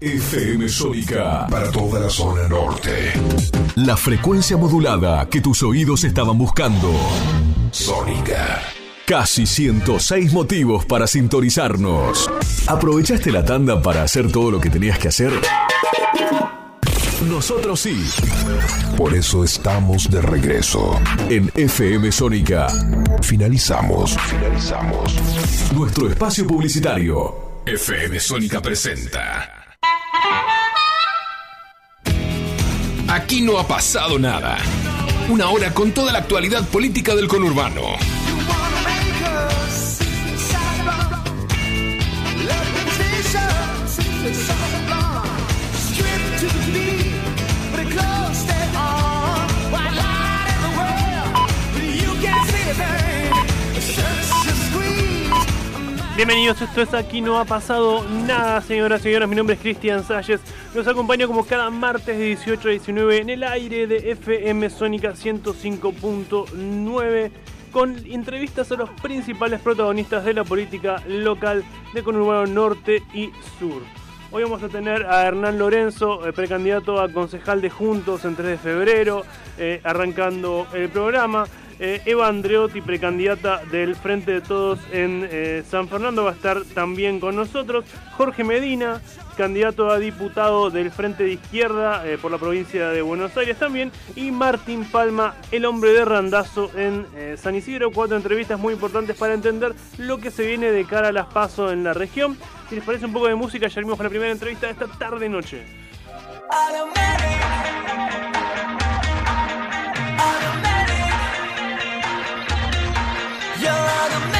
FM Sónica para toda la zona norte. La frecuencia modulada que tus oídos estaban buscando. Sónica. Casi 106 motivos para sintonizarnos. ¿Aprovechaste la tanda para hacer todo lo que tenías que hacer? Nosotros sí. Por eso estamos de regreso. En FM Sónica. Finalizamos. Finalizamos. Nuestro espacio publicitario. FM Sónica presenta. Aquí no ha pasado nada. Una hora con toda la actualidad política del conurbano. Bienvenidos, esto es Aquí no ha pasado nada, señoras y señores. Mi nombre es Cristian Salles. Los acompaño como cada martes de 18 a 19 en el aire de FM Sónica 105.9 con entrevistas a los principales protagonistas de la política local de Conurbano Norte y Sur. Hoy vamos a tener a Hernán Lorenzo, eh, precandidato a concejal de Juntos en 3 de febrero, eh, arrancando el programa. Eh, Eva Andreotti, precandidata del Frente de Todos en eh, San Fernando, va a estar también con nosotros. Jorge Medina, candidato a diputado del Frente de Izquierda eh, por la provincia de Buenos Aires también. Y Martín Palma, el hombre de Randazo en San Isidro. Cuatro entrevistas muy importantes para entender lo que se viene de cara a las pasos en la región. Si les parece un poco de música, ya venimos con la primera entrevista de esta tarde-noche. Tenemos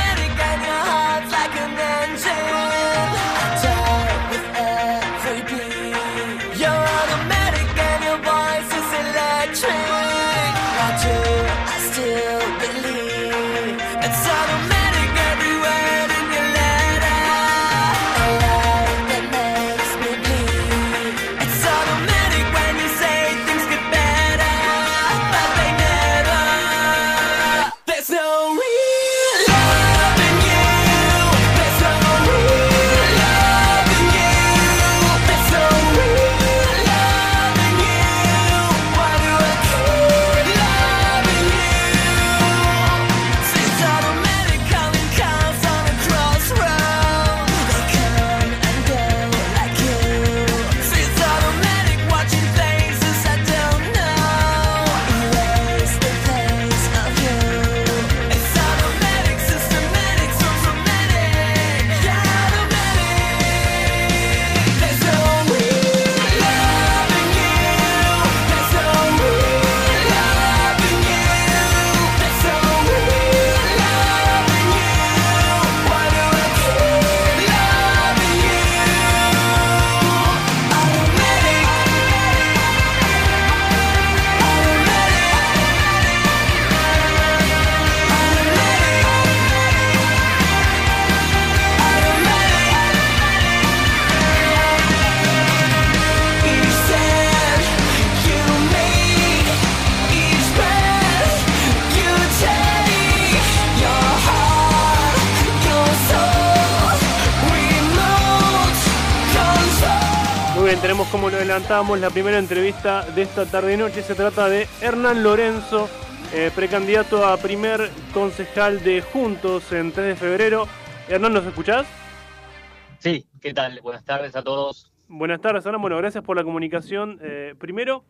adelantábamos la primera entrevista de esta tarde noche. Se trata de Hernán Lorenzo, eh, precandidato a primer concejal de Juntos en 3 de febrero. Hernán, ¿nos escuchás? Sí, ¿qué tal? Buenas tardes a todos. Buenas tardes, Hernán. Bueno, gracias por la comunicación. Eh, primero,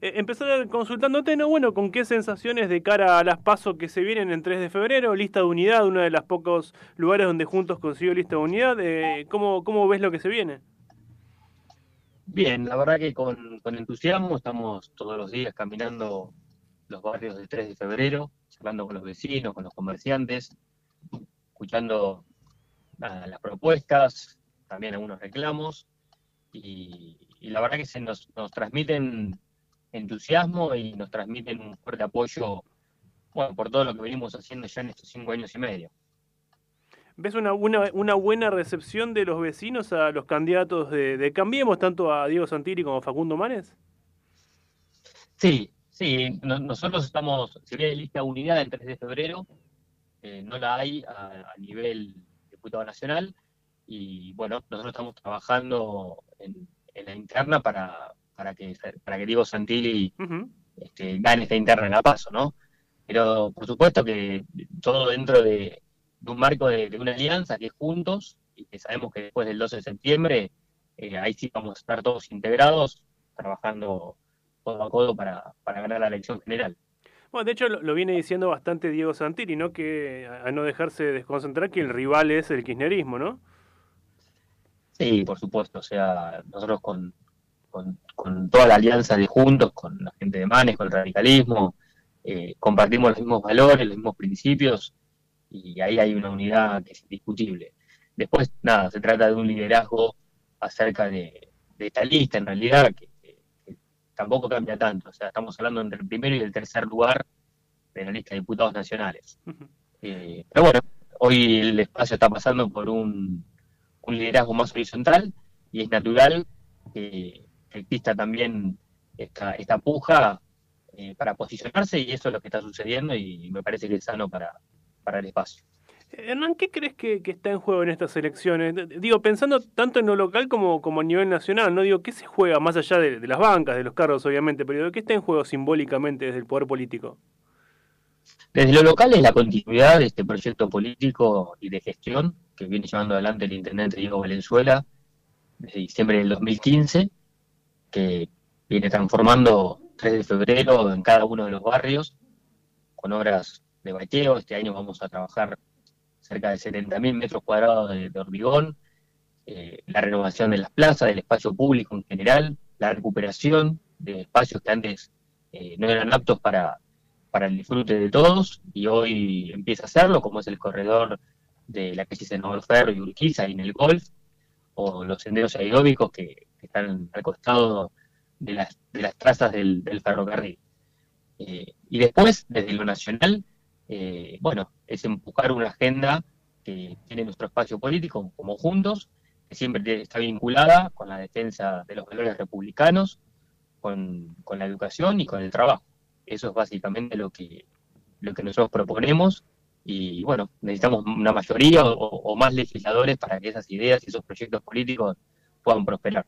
eh, empezar consultándote, ¿no? Bueno, ¿con qué sensaciones de cara a las pasos que se vienen en 3 de febrero? Lista de unidad, uno de los pocos lugares donde Juntos consiguió lista de unidad. ¿cómo, ¿Cómo ves lo que se viene? Bien, la verdad que con, entusiasmo estamos todos los días caminando los barrios del 3 de febrero, hablando con los vecinos, con los comerciantes, escuchando las propuestas, también algunos reclamos, y, la verdad que se nos, nos, transmiten entusiasmo y nos transmiten un fuerte apoyo bueno, por todo lo que venimos haciendo ya en estos cinco años y medio. ¿Ves una, una, buena recepción de los vecinos a los candidatos de, Cambiemos, tanto a Diego Santilli como a Facundo Manes? Sí, sí. nosotros estamos, si bien lista unidad el 3 de febrero, eh, no la hay a, nivel diputado nacional. Y bueno, nosotros estamos trabajando en, interna para, para, que, para que Diego Santilli este, gane esta interna en la paso, ¿no? Pero por supuesto que todo dentro de, un marco de, una alianza que es juntos y que sabemos que después del 12 de septiembre eh, ahí sí vamos a estar todos integrados, trabajando codo a codo para, ganar la elección general. Bueno, de hecho lo, viene diciendo bastante Diego Santilli, ¿no? Que a, no dejarse desconcentrar que el rival es el kirchnerismo, ¿no? Sí, por supuesto. O sea, nosotros con, con, toda la alianza de Juntos, con la gente de Manes, con el radicalismo, eh, compartimos los mismos valores, los mismos principios, y ahí hay una unidad que es indiscutible. Después, nada, se trata de un liderazgo acerca de, esta lista, en realidad, que, tampoco cambia tanto. O sea, estamos hablando entre el primero y el tercer lugar de la lista de diputados nacionales. Eh, pero bueno, hoy el espacio está pasando por un, un liderazgo más horizontal y es natural que, exista también esta, esta puja eh, para posicionarse y eso es lo que está sucediendo y me parece que es sano para, para el espacio. Hernán, ¿qué crees que, está en juego en estas elecciones? Digo, pensando tanto en lo local como, como a nivel nacional, ¿no? Digo, ¿qué se juega más allá de, las bancas, de los cargos, obviamente, pero ¿qué está en juego simbólicamente desde el poder político? Desde lo local es la continuidad de este proyecto político y de gestión que viene llevando adelante el intendente Diego Valenzuela desde diciembre del 2015, que viene transformando 3 de febrero en cada uno de los barrios con obras de bacheo. Este año vamos a trabajar cerca de 70.000 metros cuadrados de, hormigón, eh, la renovación de las plazas, del espacio público en general, la recuperación de espacios que antes eh, no eran aptos para, para el disfrute de todos y hoy empieza a hacerlo, como es el corredor de la calle Senador Ferro y Urquiza y en el golf, o los senderos aeróbicos que, están al costado de las, de las trazas del, ferrocarril. Eh, y después, desde lo nacional, eh, bueno, es empujar una agenda que tiene nuestro espacio político como juntos, que siempre está vinculada con la defensa de los valores republicanos, con, la educación y con el trabajo. Eso es básicamente lo que, lo que nosotros proponemos y bueno, necesitamos una mayoría o, más legisladores para que esas ideas y esos proyectos políticos puedan prosperar.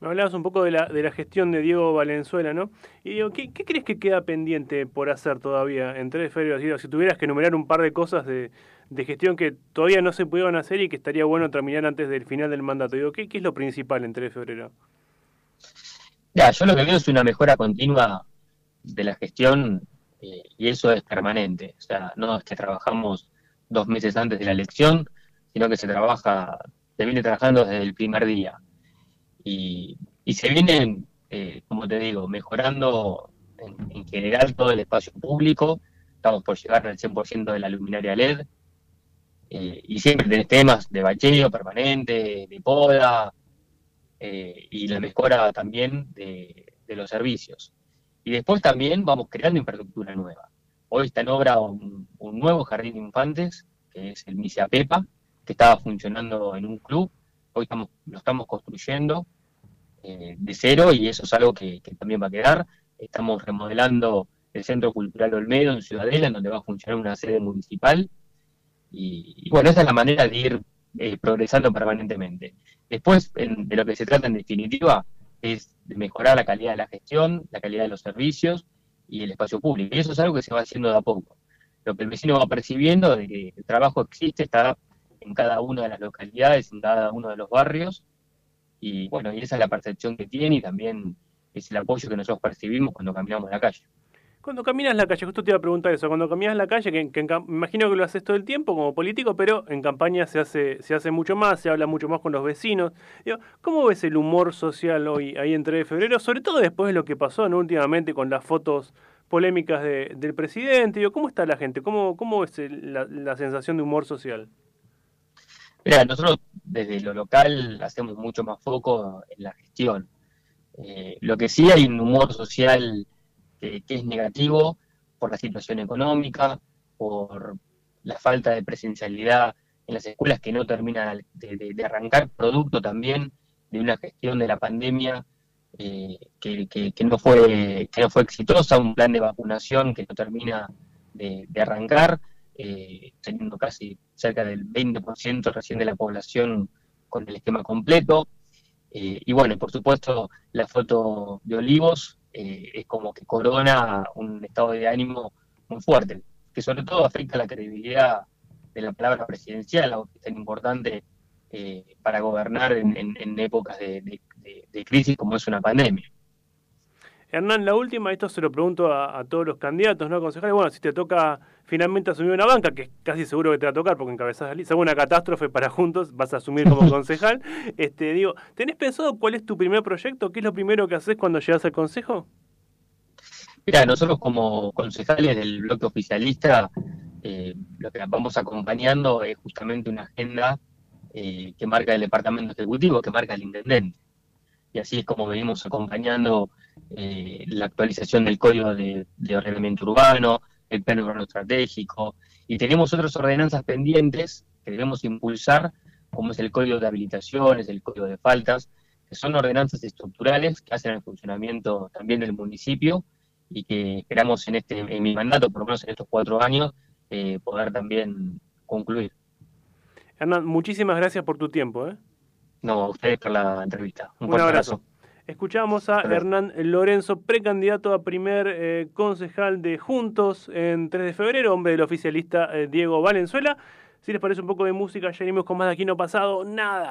Me hablabas un poco de la, de la gestión de Diego Valenzuela, ¿no? Y digo, ¿qué, crees que queda pendiente por hacer todavía en tres febrero? Si tuvieras que enumerar un par de cosas de, gestión que todavía no se pudieron hacer y que estaría bueno terminar antes del final del mandato. Digo, ¿qué, qué es lo principal en 3 de febrero? Ya, yo lo que veo es una mejora continua de la gestión eh, y eso es permanente. O sea, no es que trabajamos dos meses antes de la elección, sino que se trabaja, se viene trabajando desde el primer día. Y, se viene, eh, como te digo, mejorando en, general todo el espacio público. Estamos por llegar al 100% de la luminaria LED. Eh, y siempre tenés temas de bacheo permanente, de poda, y la mejora también de los servicios. Y después también vamos creando infraestructura nueva. Hoy está en obra un, nuevo jardín de infantes, que es el Misia Pepa, que estaba funcionando en un club. Hoy estamos, lo estamos construyendo eh, de cero y eso es algo que, también va a quedar. Estamos remodelando el Centro Cultural Olmedo en Ciudadela, en donde va a funcionar una sede municipal. Y, bueno, esa es la manera de ir eh, progresando permanentemente. Después, de lo que se trata en definitiva, es mejorar la calidad de la gestión, la calidad de los servicios y el espacio público. Y eso es algo que se va haciendo de a poco. Lo que el vecino va percibiendo de que el trabajo existe, está en cada una de las localidades, en cada uno de los barrios, y bueno, y esa es la percepción que tiene y también es el apoyo que nosotros percibimos cuando caminamos la calle. Cuando caminas la calle, justo te iba a preguntar eso, cuando caminas la calle, que, me imagino que lo haces todo el tiempo como político, pero en campaña se hace, se hace mucho más, se habla mucho más con los vecinos. ¿Cómo ves el humor social hoy, ahí en 3 de febrero, sobre todo después de lo que pasó últimamente con las fotos polémicas del presidente? ¿Cómo está la gente? ¿Cómo, cómo ves la, sensación de humor social? Mira, nosotros desde lo local hacemos mucho más foco en la gestión. Eh, lo que sí hay un humor social que, es negativo por la situación económica, por la falta de presencialidad en las escuelas que no termina de, arrancar, producto también de una gestión de la pandemia eh, que, no fue, que no fue exitosa, un plan de vacunación que no termina de, arrancar, eh, teniendo casi cerca del 20% recién de la población con el esquema completo. y bueno, por supuesto, la foto de Olivos es como que corona un estado de ánimo muy fuerte, que sobre todo afecta la credibilidad de la palabra presidencial, algo que es tan importante para gobernar en, épocas de, crisis como es una pandemia. Hernán, la última, esto se lo pregunto a, todos los candidatos, ¿no? Concejales, bueno, si te toca finalmente asumir una banca, que es casi seguro que te va a tocar porque encabezás la lista, una catástrofe para juntos, vas a asumir como concejal. este, digo, ¿tenés pensado cuál es tu primer proyecto? ¿Qué es lo primero que haces cuando llegas al consejo? Mira, nosotros como concejales del bloque oficialista, eh, lo que vamos acompañando es justamente una agenda eh, que marca el departamento ejecutivo, que marca el intendente. Y así es como venimos acompañando eh, la actualización del código de, ordenamiento urbano, el plan urbano estratégico, y tenemos otras ordenanzas pendientes que debemos impulsar, como es el código de habilitaciones, el código de faltas, que son ordenanzas estructurales que hacen el funcionamiento también del municipio y que esperamos en este en mi mandato, por lo menos en estos cuatro años, eh, poder también concluir. Hernán, muchísimas gracias por tu tiempo. ¿eh? No, a ustedes por la entrevista. Un, abrazo. Escuchamos a Hernán Lorenzo, precandidato a primer eh, concejal de Juntos en 3 de febrero, hombre del oficialista eh, Diego Valenzuela. Si les parece un poco de música, ya venimos con más de aquí no pasado, nada.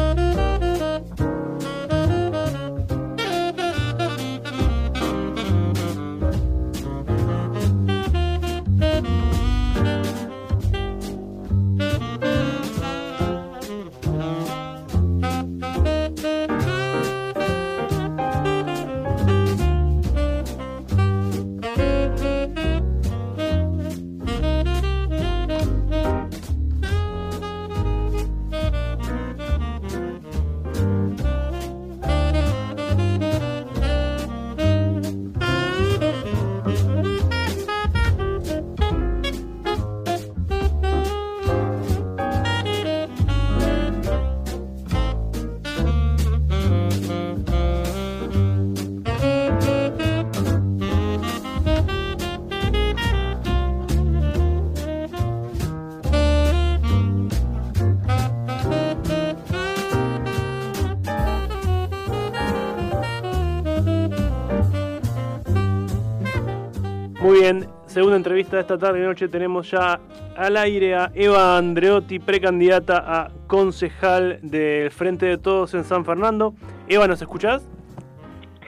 Entrevista esta tarde y noche tenemos ya al aire a Eva Andreotti, precandidata a concejal del Frente de Todos en San Fernando. Eva, ¿nos escuchás?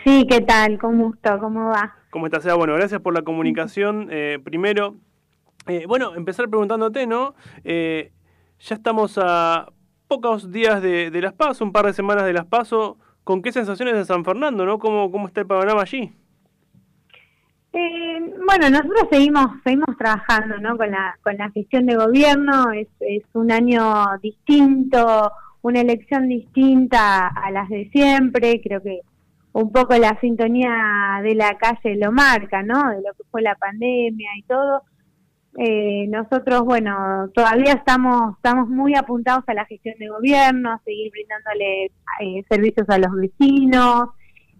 Sí, ¿qué tal? ¿Con gusto? ¿Cómo va? ¿Cómo estás, Eva? Bueno, gracias por la comunicación. Eh, primero, eh, bueno, empezar preguntándote, ¿no? Eh, ya estamos a pocos días de, de, las PASO, un par de semanas de las PASO. ¿Con qué sensaciones de San Fernando, no? ¿Cómo, cómo está el panorama allí? Eh, bueno, nosotros seguimos seguimos trabajando ¿no? con, la, con la gestión de gobierno, es, un año distinto, una elección distinta a las de siempre, creo que un poco la sintonía de la calle lo marca, ¿no? De lo que fue la pandemia y todo. Eh, nosotros, bueno, todavía estamos estamos muy apuntados a la gestión de gobierno, a seguir brindándole eh, servicios a los vecinos,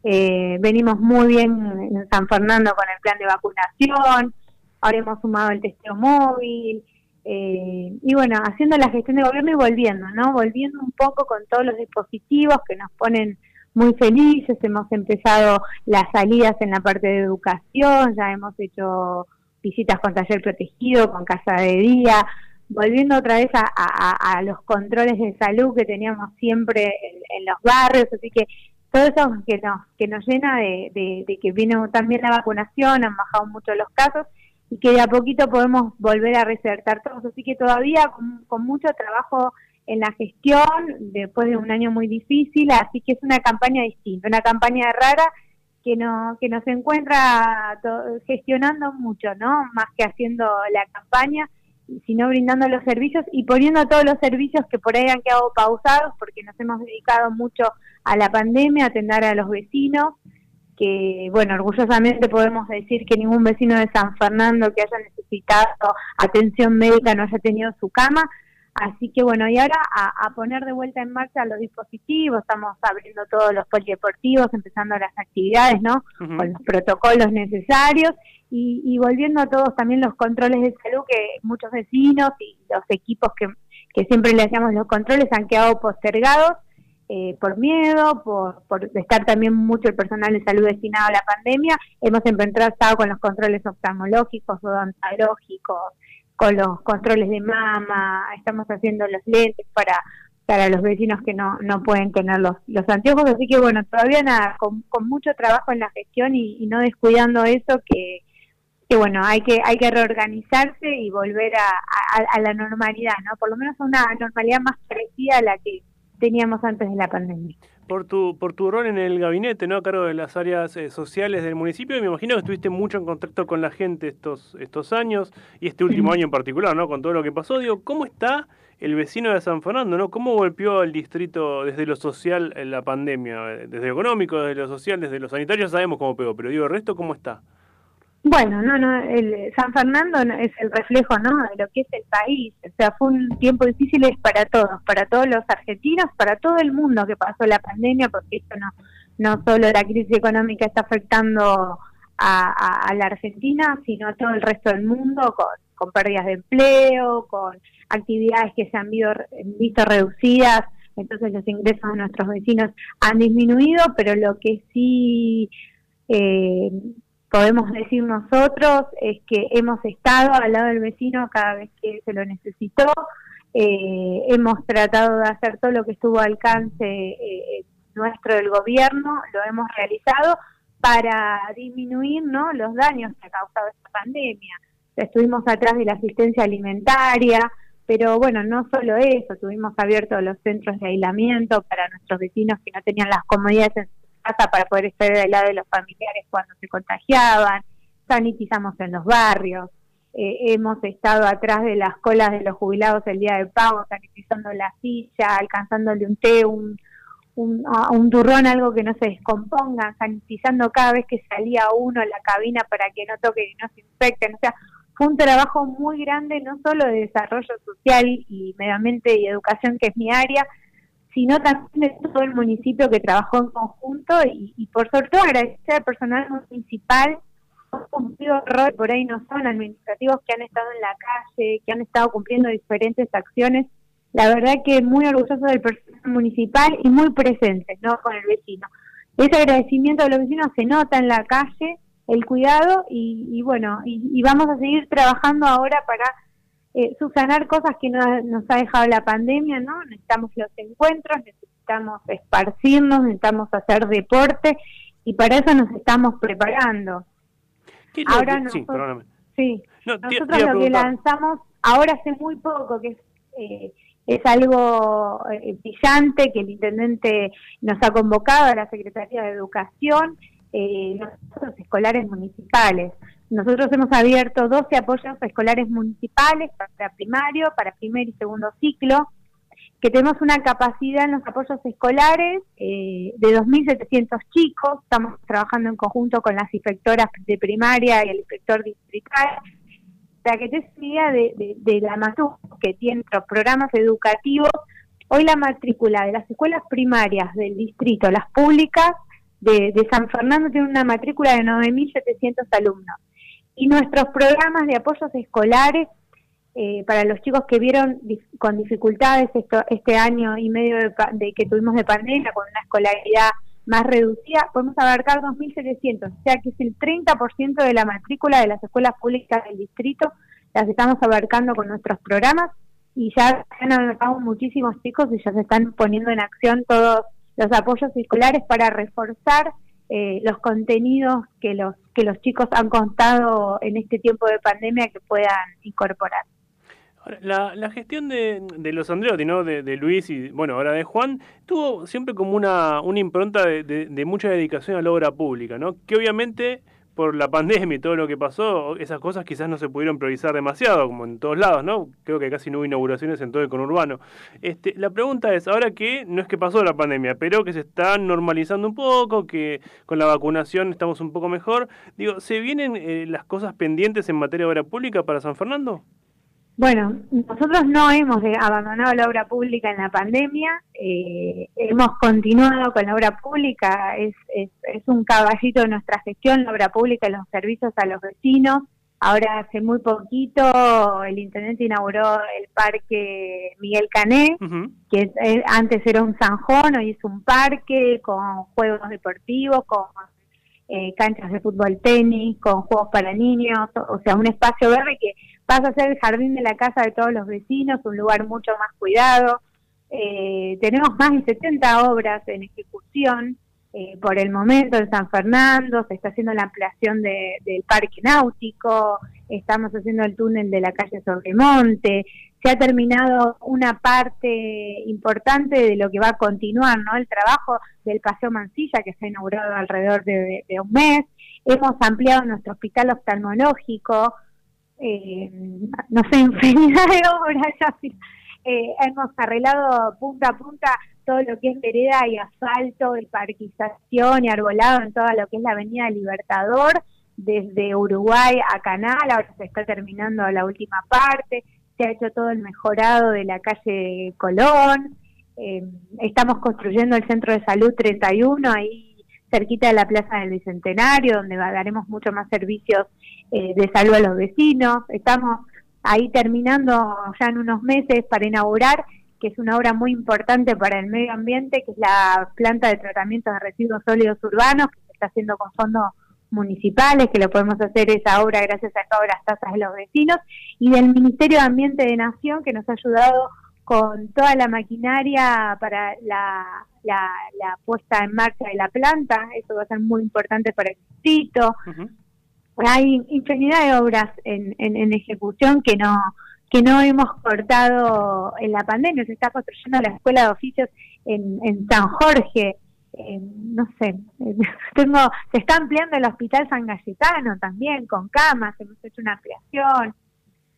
eh, venimos muy bien en San Fernando con el plan de vacunación, ahora hemos sumado el testeo móvil, eh, y bueno, haciendo la gestión de gobierno y volviendo, ¿no? Volviendo un poco con todos los dispositivos que nos ponen muy felices, hemos empezado las salidas en la parte de educación, ya hemos hecho visitas con taller protegido, con casa de día, volviendo otra vez a, los controles de salud que teníamos siempre en, los barrios, así que todo eso que nos, que nos llena de, que vino también la vacunación, han bajado mucho los casos y que de a poquito podemos volver a resertar todos. Así que todavía con, mucho trabajo en la gestión, después de un año muy difícil, así que es una campaña distinta, una campaña rara que, no, que nos encuentra gestionando mucho, ¿no? Más que haciendo la campaña, sino brindando los servicios y poniendo todos los servicios que por ahí han quedado pausados porque nos hemos dedicado mucho a la pandemia, atender a los vecinos, que bueno, orgullosamente podemos decir que ningún vecino de San Fernando que haya necesitado atención médica no haya tenido su cama. Así que bueno, y ahora a, poner de vuelta en marcha los dispositivos, estamos abriendo todos los polideportivos, empezando las actividades, ¿no? Con los protocolos necesarios y, y, volviendo a todos también los controles de salud que muchos vecinos y los equipos que, que siempre le hacíamos los controles han quedado postergados eh, por miedo, por, por estar también mucho el personal de salud destinado a la pandemia, hemos empezado con los controles oftalmológicos, odontológicos, con los controles de mama, estamos haciendo los lentes para para los vecinos que no, no pueden tener los, los anteojos, así que bueno, todavía nada, con, con mucho trabajo en la gestión y, no descuidando eso que, que bueno, hay que hay que reorganizarse y volver a, a, la normalidad, ¿no? Por lo menos a una normalidad más parecida a la que teníamos antes de la pandemia. Por tu, por tu rol en el gabinete, ¿no? A cargo de las áreas eh, sociales del municipio, me imagino que estuviste mucho en contacto con la gente estos, estos años y este último año en particular, ¿no? Con todo lo que pasó. Digo, ¿cómo está el vecino de San Fernando, ¿no? ¿Cómo golpeó al distrito desde lo social en la pandemia? Desde lo económico, desde lo social, desde lo sanitario, sabemos cómo pegó, pero digo, ¿el resto cómo está? Bueno, no, no, el San Fernando es el reflejo, ¿no? De lo que es el país. O sea, fue un tiempo difícil para todos, para todos los argentinos, para todo el mundo que pasó la pandemia, porque esto no, no solo la crisis económica está afectando a, la Argentina, sino a todo el resto del mundo, con, con pérdidas de empleo, con actividades que se han visto, visto reducidas, entonces los ingresos de nuestros vecinos han disminuido, pero lo que sí eh, podemos decir nosotros es que hemos estado al lado del vecino cada vez que se lo necesitó, eh, hemos tratado de hacer todo lo que estuvo al alcance eh, nuestro del gobierno, lo hemos realizado para disminuir ¿no? los daños que ha causado esta pandemia. Estuvimos atrás de la asistencia alimentaria, pero bueno, no solo eso, tuvimos abiertos los centros de aislamiento para nuestros vecinos que no tenían las comodidades en casa para poder estar al lado de los familiares cuando se contagiaban, sanitizamos en los barrios, eh, hemos estado atrás de las colas de los jubilados el día de pago, sanitizando la silla, alcanzándole un té, un, un, un turrón, algo que no se descomponga, sanitizando cada vez que salía uno la cabina para que no toque y no se infecten. O sea, fue un trabajo muy grande, no solo de desarrollo social y medio y educación, que es mi área, sino también de todo el municipio que trabajó en conjunto y, por sobre todo agradecer al personal municipal cumplido roles por ahí no son administrativos que han estado en la calle, que han estado cumpliendo diferentes acciones. La verdad que muy orgulloso del personal municipal y muy presentes ¿no? con el vecino. Ese agradecimiento de los vecinos se nota en la calle el cuidado y, bueno, y, vamos a seguir trabajando ahora para eh, subsanar cosas que nos ha dejado la pandemia, ¿no? Necesitamos los encuentros, necesitamos esparcirnos, necesitamos hacer deporte y para eso nos estamos preparando. Ahora nosotros, sí, nosotros lo que lanzamos ahora hace muy poco, que es, eh, es algo eh, brillante, que el intendente nos ha convocado a la Secretaría de Educación, eh, los escolares municipales. Nosotros hemos abierto 12 apoyos escolares municipales para primario, para primer y segundo ciclo, que tenemos una capacidad en los apoyos escolares eh, de 2.700 chicos. Estamos trabajando en conjunto con las inspectoras de primaria y el inspector distrital para que te idea de, de, la MATU, que tiene los programas educativos. Hoy la matrícula de las escuelas primarias del distrito, las públicas de, de San Fernando, tiene una matrícula de 9.700 alumnos. Y nuestros programas de apoyos escolares eh, para los chicos que vieron con dificultades esto, este año y medio de, que tuvimos de pandemia, con una escolaridad más reducida, podemos abarcar 2.700, o sea que es el 30% de la matrícula de las escuelas públicas del distrito, las estamos abarcando con nuestros programas y ya han abarcado muchísimos chicos y ya se están poniendo en acción todos los apoyos escolares para reforzar eh, los contenidos que los que los chicos han contado en este tiempo de pandemia que puedan incorporar. La, la gestión de, de los Andreotti, ¿no? De, de, Luis y, bueno, ahora de Juan, tuvo siempre como una, una impronta de, de, mucha dedicación a la obra pública, ¿no? Que obviamente por la pandemia y todo lo que pasó, esas cosas quizás no se pudieron priorizar demasiado, como en todos lados, ¿no? Creo que casi no hubo inauguraciones en todo el conurbano. Este, la pregunta es, ahora que no es que pasó la pandemia, pero que se está normalizando un poco, que con la vacunación estamos un poco mejor, digo, ¿se vienen eh, las cosas pendientes en materia de obra pública para San Fernando? Bueno, nosotros no hemos abandonado la obra pública en la pandemia, eh, hemos continuado con la obra pública, es, es, un caballito de nuestra gestión, la obra pública y los servicios a los vecinos. Ahora hace muy poquito el intendente inauguró el parque Miguel Cané, que eh, antes era un zanjón, hoy es un parque con juegos deportivos, con eh, canchas de fútbol tenis, con juegos para niños, o sea, un espacio verde que pasa a ser el jardín de la casa de todos los vecinos, un lugar mucho más cuidado. Eh, tenemos más de 70 obras en ejecución eh, por el momento en San Fernando, se está haciendo la ampliación del parque náutico, estamos haciendo el túnel de la calle Sobremonte, se ha terminado una parte importante de lo que va a continuar, ¿no? El trabajo del Paseo Mansilla, que se ha inaugurado alrededor de un mes. Hemos ampliado nuestro hospital oftalmológico, eh, no sé, infinidad de obras, ya eh, hemos arreglado punta a punta todo lo que es vereda y asfalto y parquización y arbolado en toda lo que es la avenida Libertador, desde Uruguay a Canal, ahora se está terminando la última parte, se ha hecho todo el mejorado de la calle Colón, eh, estamos construyendo el centro de salud 31 ahí cerquita de la Plaza del Bicentenario, donde daremos mucho más servicios eh, de salud a los vecinos. Estamos ahí terminando ya en unos meses para inaugurar, que es una obra muy importante para el medio ambiente, que es la planta de tratamiento de residuos sólidos urbanos, que se está haciendo con fondos municipales, que lo podemos hacer esa obra gracias a todas las tasas de los vecinos, y del Ministerio de Ambiente de Nación, que nos ha ayudado con toda la maquinaria para la, la, puesta en marcha de la planta, eso va a ser muy importante para el distrito. Hay infinidad de obras en, en, ejecución que no que no hemos cortado en la pandemia. Se está construyendo la escuela de oficios en, en San Jorge. no sé, tengo, se está ampliando el hospital San Galletano también con camas, hemos hecho una ampliación.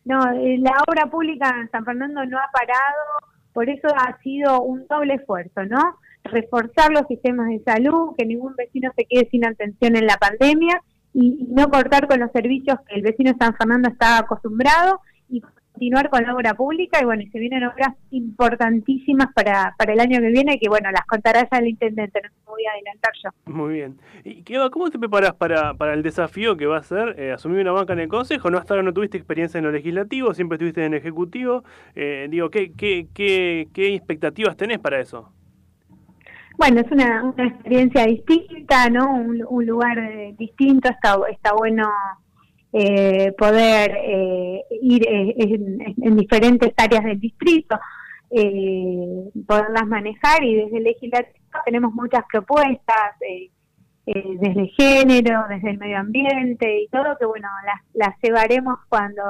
No, eh, la obra pública en San Fernando no ha parado, por eso ha sido un doble esfuerzo, ¿no? Reforzar los sistemas de salud, que ningún vecino se quede sin atención en la pandemia y, no cortar con los servicios que el vecino de San Fernando está acostumbrado y continuar con la obra pública y bueno, y se vienen obras importantísimas para, para el año que viene que bueno, las contará ya el intendente, no me voy a adelantar yo. Muy bien. ¿Y qué cómo te preparas para, para el desafío que va a ser eh, asumir una banca en el Consejo? No hasta ahora no tuviste experiencia en lo legislativo, siempre estuviste en el Ejecutivo. Eh, digo, ¿qué, qué, qué, ¿qué expectativas tenés para eso? Bueno, es una, experiencia distinta, ¿no? Un, lugar eh, distinto, está, está bueno eh, poder eh, ir en, diferentes áreas del distrito, poderlas manejar y desde el legislativo tenemos muchas propuestas, desde género, desde el medio ambiente y todo, que bueno, las, las llevaremos cuando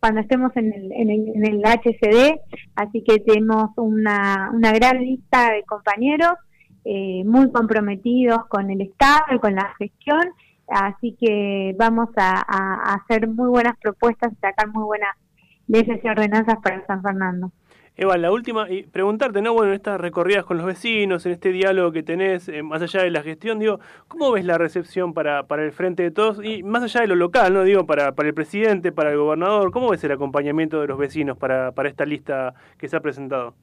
cuando estemos en el, en el, en el HCD, así que tenemos una, una gran lista de compañeros eh, muy comprometidos con el Estado y con la gestión, así que vamos a, hacer muy buenas propuestas y sacar muy buenas leyes y ordenanzas para San Fernando. Eva, la última, y preguntarte, ¿no? Bueno, en estas recorridas con los vecinos, en este diálogo que tenés, eh, más allá de la gestión, digo, ¿cómo ves la recepción para, para el frente de todos? Y más allá de lo local, ¿no? Digo, para, para el presidente, para el gobernador, ¿cómo ves el acompañamiento de los vecinos para, para esta lista que se ha presentado?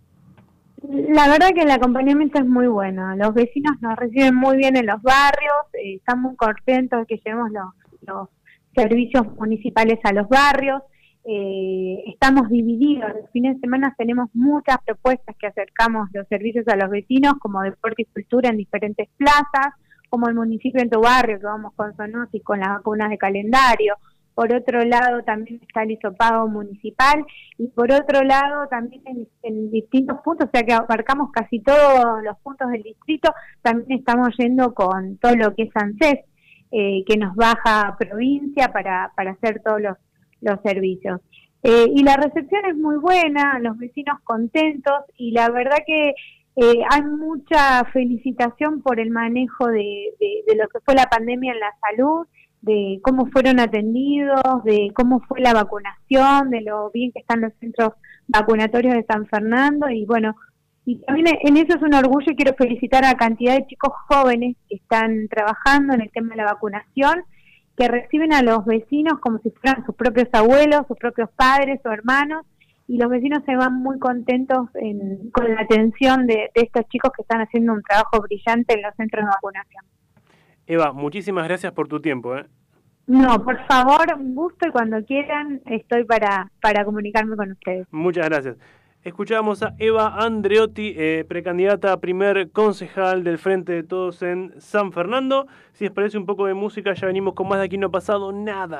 La verdad que el acompañamiento es muy bueno. Los vecinos nos reciben muy bien en los barrios, eh, están muy contentos de que llevemos los, servicios municipales a los barrios. Eh, estamos divididos. Los fines de semana tenemos muchas propuestas que acercamos los servicios a los vecinos, como deporte y cultura en diferentes plazas, como el municipio en tu barrio, que vamos con Sonos y con las vacunas de calendario, por otro lado también está el hisopado municipal y por otro lado también en, distintos puntos, o sea que abarcamos casi todos los puntos del distrito, también estamos yendo con todo lo que es ANSES, eh, que nos baja provincia para, para hacer todos los, los servicios. Eh, y la recepción es muy buena, los vecinos contentos y la verdad que eh, hay mucha felicitación por el manejo de, de lo que fue la pandemia en la salud de cómo fueron atendidos, de cómo fue la vacunación, de lo bien que están los centros vacunatorios de San Fernando y bueno, y también en eso es un orgullo y quiero felicitar a la cantidad de chicos jóvenes que están trabajando en el tema de la vacunación, que reciben a los vecinos como si fueran sus propios abuelos, sus propios padres o hermanos, y los vecinos se van muy contentos con la atención de, de estos chicos que están haciendo un trabajo brillante en los centros de vacunación. Eva, muchísimas gracias por tu tiempo. ¿eh? No, por favor, un gusto y cuando quieran estoy para, para comunicarme con ustedes. Muchas gracias. Escuchábamos a Eva Andreotti, eh, precandidata a primer concejal del Frente de Todos en San Fernando. Si les parece un poco de música, ya venimos con más de aquí no ha pasado nada.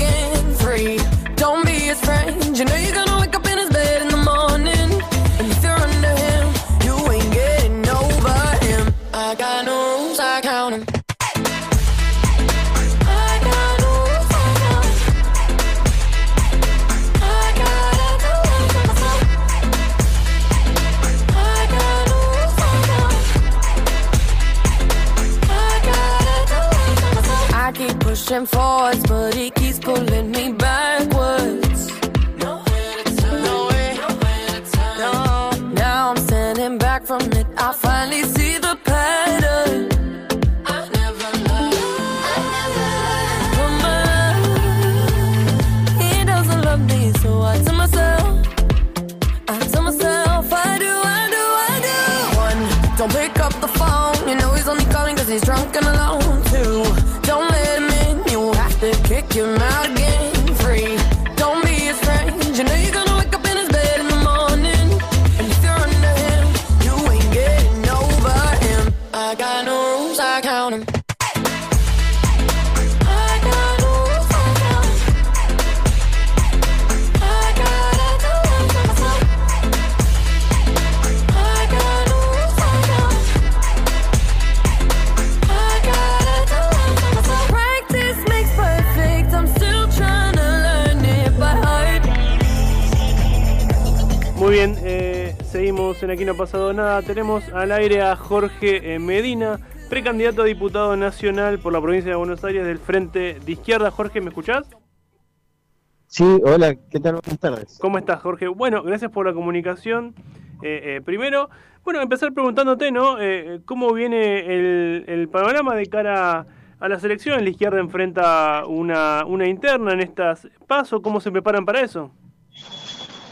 Forwards, Muy bien, eh, seguimos en Aquí no ha pasado nada. Tenemos al aire a Jorge eh, Medina, precandidato a diputado nacional por la provincia de Buenos Aires del Frente de Izquierda. Jorge, ¿me escuchás? Sí, hola, ¿qué tal? Buenas tardes. ¿Cómo estás, Jorge? Bueno, gracias por la comunicación. Eh, primero, bueno, empezar preguntándote, ¿no? ¿Cómo viene el, el, panorama de cara a las elecciones? La izquierda enfrenta una, una interna en estas pasos. ¿Cómo se preparan para eso?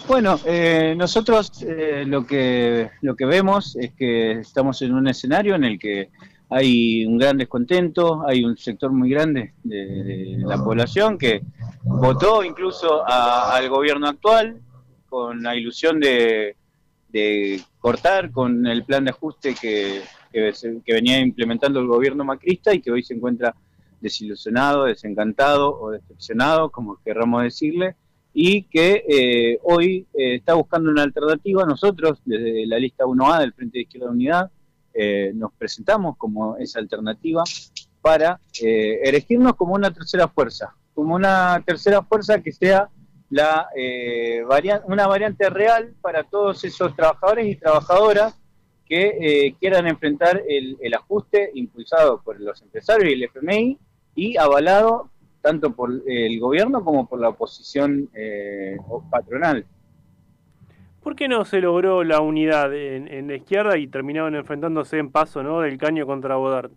Bueno, eh, nosotros eh, lo que lo que vemos es que estamos en un escenario en el que hay un gran descontento, hay un sector muy grande de, la población que votó incluso al gobierno actual con la ilusión de, cortar con el plan de ajuste que, que venía implementando el gobierno macrista y que hoy se encuentra desilusionado, desencantado o decepcionado, como querramos decirle, y que eh, hoy eh, está buscando una alternativa. Nosotros, desde la lista 1A del Frente de Izquierda Unidad, eh, nos presentamos como esa alternativa para elegirnos como una tercera fuerza, como una tercera fuerza que sea la una variante real para todos esos trabajadores y trabajadoras que quieran enfrentar el, el ajuste impulsado por los empresarios y el FMI y avalado tanto por el gobierno como por la oposición eh, patronal. ¿Por qué no se logró la unidad en, la izquierda y terminaron enfrentándose en paso ¿no? del caño contra Bodart?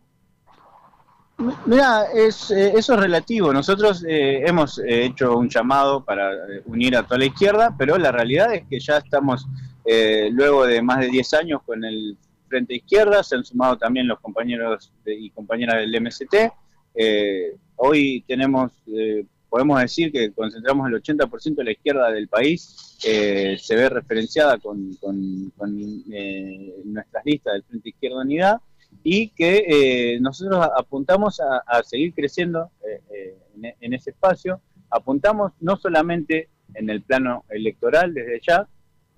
Mira, es, eh, eso es relativo. Nosotros eh, hemos hecho un llamado para unir a toda la izquierda, pero la realidad es que ya estamos, luego de más de 10 años con el Frente Izquierda, se han sumado también los compañeros y compañeras del MST. Eh, hoy tenemos, eh, podemos decir que concentramos el 80% de la izquierda del país, eh, se ve referenciada con, nuestras listas del Frente Izquierda Unidad y que nosotros apuntamos a, seguir creciendo en, ese espacio, apuntamos no solamente en el plano electoral desde ya,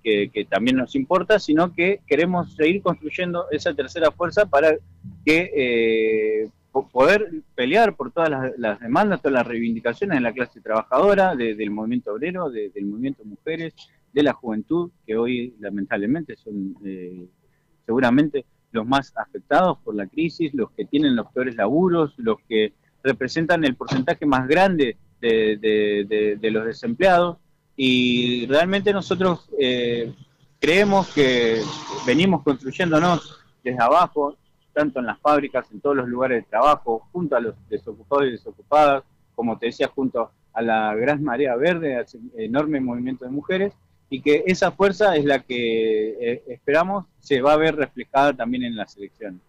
que, también nos importa, sino que queremos seguir construyendo esa tercera fuerza para que poder pelear por todas las, demandas, todas las reivindicaciones de la clase trabajadora, del movimiento obrero, del movimiento mujeres, de la juventud, que hoy lamentablemente son eh, seguramente los más afectados por la crisis, los que tienen los peores laburos, los que representan el porcentaje más grande de, los desempleados. Y realmente nosotros eh, creemos que venimos construyéndonos desde abajo, tanto en las fábricas, en todos los lugares de trabajo, junto a los desocupados y desocupadas, como te decía, junto a la gran marea verde, enorme movimiento de mujeres, y que esa fuerza es la que eh, esperamos se va a ver reflejada también en las elecciones.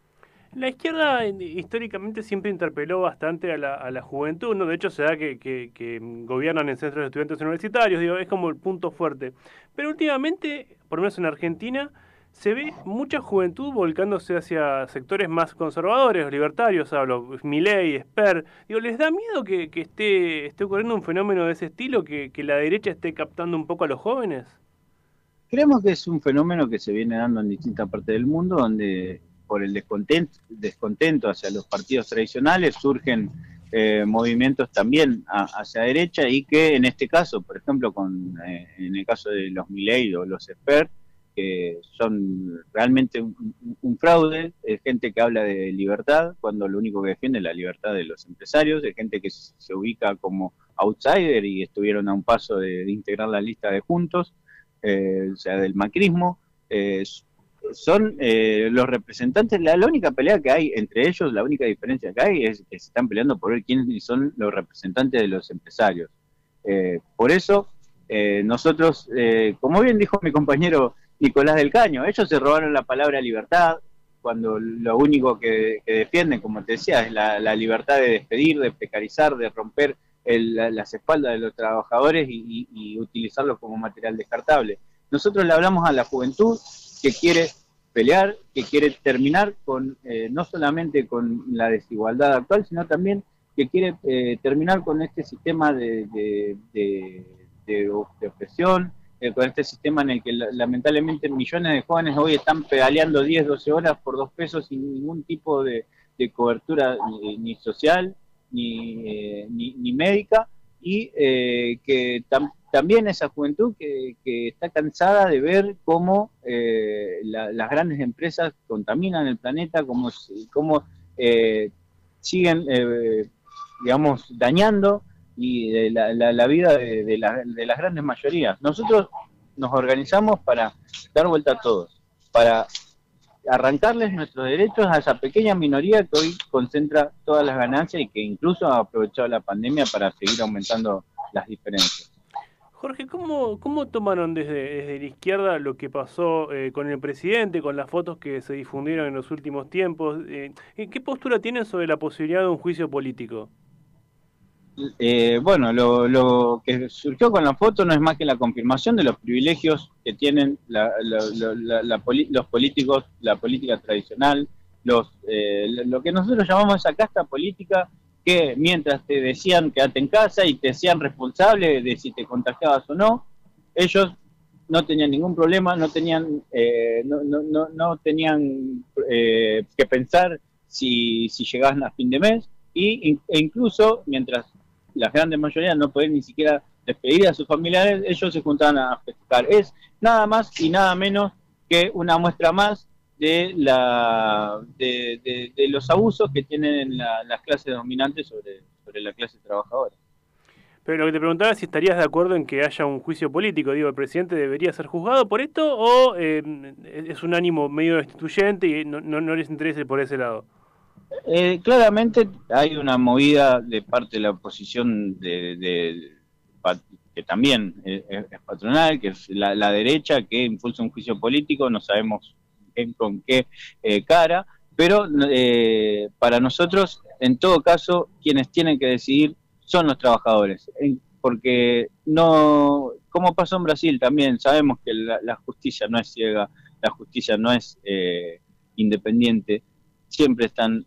La izquierda históricamente siempre interpeló bastante a la, juventud, ¿no? De hecho se da que, que, gobiernan en centros de estudiantes universitarios, digo, es como el punto fuerte. Pero últimamente, por lo menos en Argentina, se ve mucha juventud volcándose hacia sectores más conservadores, libertarios, hablo, Milei, Esper. Digo, ¿les da miedo que, esté, esté ocurriendo un fenómeno de ese estilo, que, la derecha esté captando un poco a los jóvenes? Creemos que es un fenómeno que se viene dando en distintas partes del mundo, donde por el descontento, hacia los partidos tradicionales surgen eh, movimientos también hacia la derecha y que en este caso, por ejemplo, con eh, en el caso de los Milei o los Esper, que son realmente un, fraude, es gente que habla de libertad cuando lo único que defiende es la libertad de los empresarios, es gente que se ubica como outsider y estuvieron a un paso de, integrar la lista de juntos, eh, o sea, del macrismo. Eh, son eh, los representantes, la, única pelea que hay entre ellos, la única diferencia que hay es que se están peleando por ver quiénes son los representantes de los empresarios. por eso, nosotros, como bien dijo mi compañero Nicolás del Caño. Ellos se robaron la palabra libertad, cuando lo único que, defienden, como te decía, es la, libertad de despedir, de precarizar, de romper las espaldas de los trabajadores y, utilizarlos como material descartable. Nosotros le hablamos a la juventud que quiere pelear, que quiere terminar con eh, no solamente con la desigualdad actual, sino también que quiere eh, terminar con este sistema de, de opresión, eh, con este sistema en el que lamentablemente millones de jóvenes hoy están pedaleando 10, 12 horas por dos pesos sin ningún tipo de, cobertura ni, social ni, eh, ni, médica y eh, que también esa juventud que, está cansada de ver cómo eh, las grandes empresas contaminan el planeta, cómo, cómo eh, siguen, eh, digamos, dañando y la, vida de, de, las grandes mayorías. Nosotros nos organizamos para dar vuelta a todos, para arrancarles nuestros derechos a esa pequeña minoría que hoy concentra todas las ganancias y que incluso ha aprovechado la pandemia para seguir aumentando las diferencias. Jorge, ¿cómo, cómo tomaron desde, desde la izquierda lo que pasó eh, con el presidente, con las fotos que se difundieron en los últimos tiempos? Eh, ¿Qué postura tienen sobre la posibilidad de un juicio político? Eh, bueno, lo, lo, que surgió con la foto no es más que la confirmación de los privilegios que tienen los políticos, la política tradicional, los, lo que nosotros llamamos esa casta política que mientras te decían quédate en casa y te hacían responsable de si te contagiabas o no, ellos no tenían ningún problema, no tenían, eh, no, no, no, tenían eh, que pensar si, si llegaban a fin de mes y, e incluso mientras la gran mayoría no podían ni siquiera despedir a sus familiares, ellos se juntaban a festejar. Es nada más y nada menos que una muestra más de, la, de, los abusos que tienen las clases dominantes sobre, sobre la clase trabajadora. Pero lo que te preguntaba es si estarías de acuerdo en que haya un juicio político. Digo, ¿el presidente debería ser juzgado por esto o eh, es un ánimo medio destituyente y no, no, les interesa por ese lado? Eh, claramente hay una movida de parte de la oposición de, que también es, patronal, que es la, la, derecha, que impulsa un juicio político. No sabemos con qué eh, cara, pero eh, para nosotros, en todo caso, quienes tienen que decidir son los trabajadores, porque no, como pasó en Brasil también, sabemos que la, justicia no es ciega, la justicia no es eh, independiente, siempre están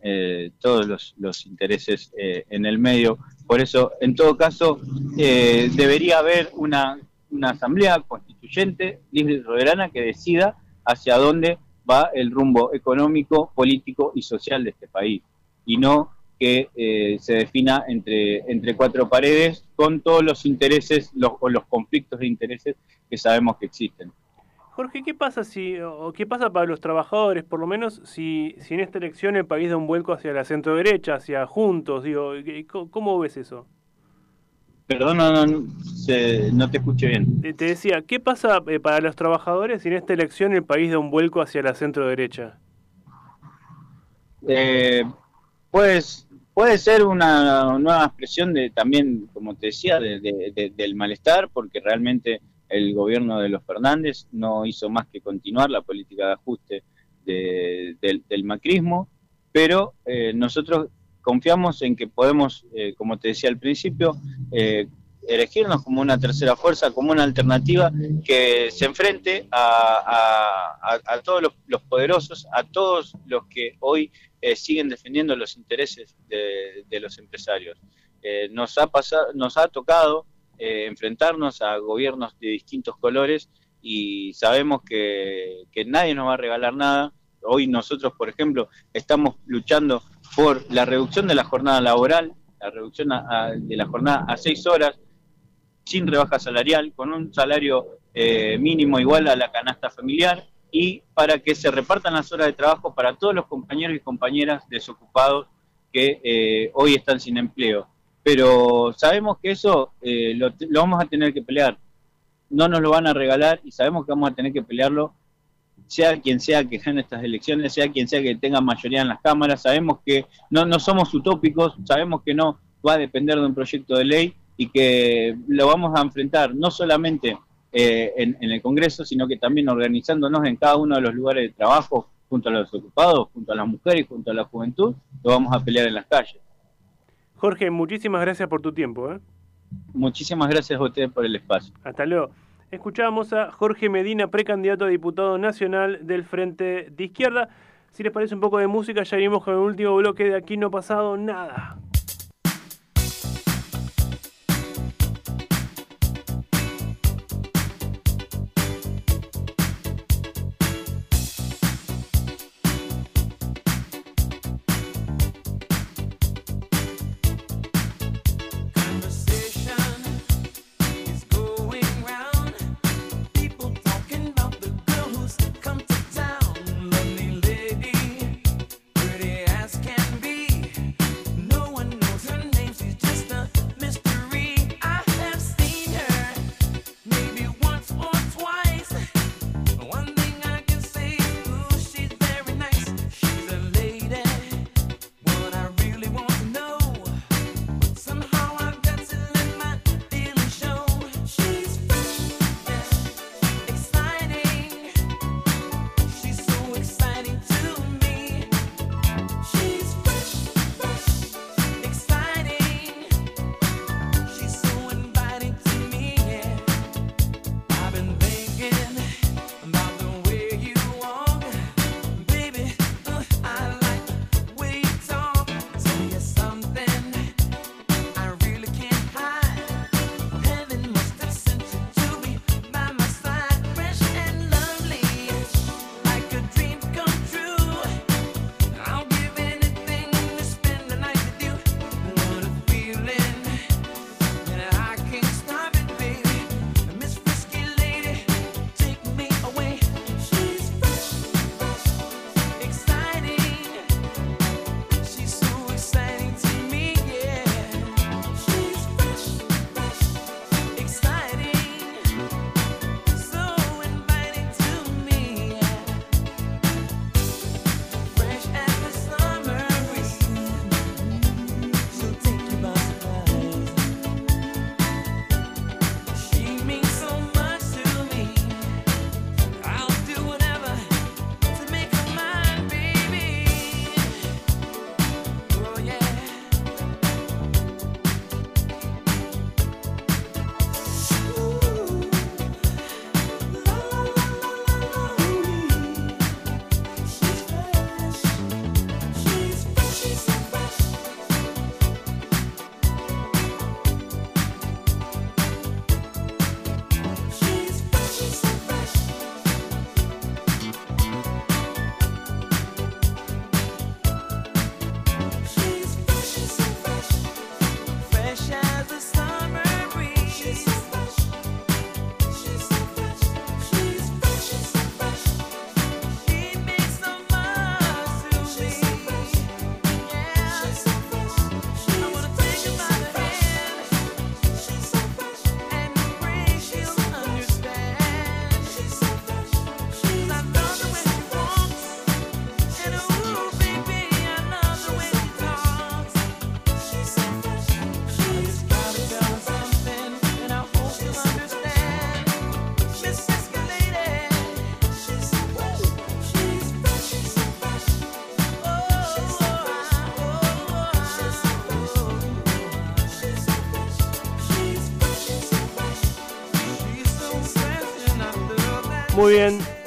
todos los, intereses en el medio, por eso, en todo caso, debería haber una, una asamblea constituyente, libre y soberana, que decida hacia dónde va el rumbo económico, político y social de este país, y no que eh, se defina entre, entre cuatro paredes con todos los intereses los, o los conflictos de intereses que sabemos que existen. Jorge, ¿qué pasa si o qué pasa para los trabajadores, por lo menos si, si en esta elección el país da un vuelco hacia la centro derecha, hacia Juntos, digo, ¿cómo ves eso? Perdón, no, no, te escuché bien. Te decía, ¿qué pasa eh, para los trabajadores si en esta elección el país da un vuelco hacia la centro derecha? Eh, pues puede ser una nueva expresión de también, como te decía, del malestar, porque realmente el gobierno de los Fernández no hizo más que continuar la política de ajuste del, macrismo, pero eh, nosotros confiamos en que podemos, eh, como te decía al principio, eh, elegirnos como una tercera fuerza, como una alternativa que se enfrente a, todos los, poderosos, a todos los que hoy eh, siguen defendiendo los intereses de, los empresarios. nos, ha pasado, nos ha tocado enfrentarnos a gobiernos de distintos colores y sabemos que, que nadie nos va a regalar nada. Hoy nosotros, por ejemplo, estamos luchando por la reducción de la jornada laboral, la reducción de la jornada a seis horas, sin rebaja salarial, con un salario eh, mínimo igual a la canasta familiar y para que se repartan las horas de trabajo para todos los compañeros y compañeras desocupados que eh, hoy están sin empleo. Pero sabemos que eso eh, lo vamos a tener que pelear. No nos lo van a regalar y sabemos que vamos a tener que pelearlo sea quien sea que gane estas elecciones, sea quien sea que tenga mayoría en las cámaras, sabemos que no, no somos utópicos, sabemos que no va a depender de un proyecto de ley y que lo vamos a enfrentar no solamente eh, en, el Congreso, sino que también organizándonos en cada uno de los lugares de trabajo, junto a los ocupados, junto a las mujeres, junto a la juventud, lo vamos a pelear en las calles. Jorge, muchísimas gracias por tu tiempo. ¿eh? Muchísimas gracias a ustedes por el espacio. Hasta luego. Escuchábamos a Jorge Medina, precandidato a diputado nacional del Frente de Izquierda. Si les parece un poco de música, ya vimos con el último bloque de Aquí no ha pasado nada.